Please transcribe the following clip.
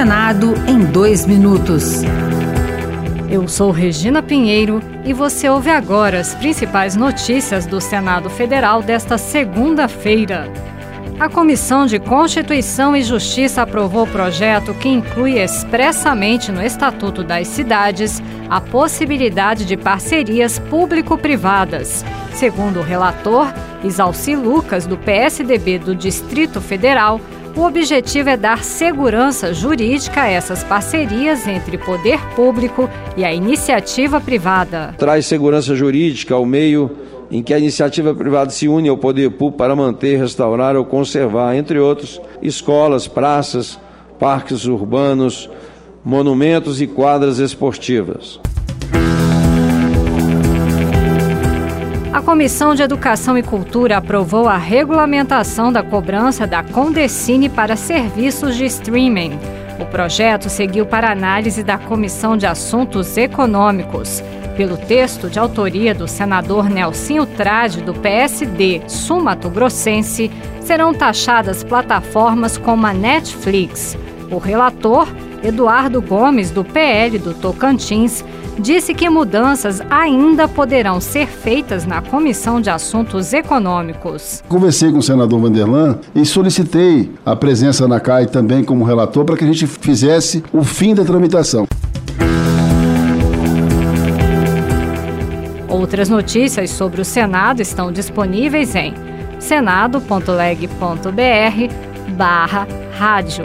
Senado em dois minutos. Eu sou Regina Pinheiro e você ouve agora as principais notícias do Senado Federal desta segunda-feira. A Comissão de Constituição e Justiça aprovou o projeto que inclui expressamente no Estatuto das Cidades a possibilidade de parcerias público-privadas. Segundo o relator, Isalci Lucas, do PSDB do Distrito Federal, o objetivo é dar segurança jurídica a essas parcerias entre poder público e a iniciativa privada. Traz segurança jurídica ao meio em que a iniciativa privada se une ao poder público para manter, restaurar ou conservar, entre outros, escolas, praças, parques urbanos, monumentos e quadras esportivas. A Comissão de Educação e Cultura aprovou a regulamentação da cobrança da Condecine para serviços de streaming. O projeto seguiu para análise da Comissão de Assuntos Econômicos. Pelo texto de autoria do senador Nelsinho Trade, do PSD Sumato Grossense, serão taxadas plataformas como a Netflix. O relator, Eduardo Gomes, do PL do Tocantins, disse que mudanças ainda poderão ser feitas na Comissão de Assuntos Econômicos. Conversei com o senador Vanderlan e solicitei a presença na CAI também como relator para que a gente fizesse o fim da tramitação. Outras notícias sobre o Senado estão disponíveis em senado.leg.br barra rádio.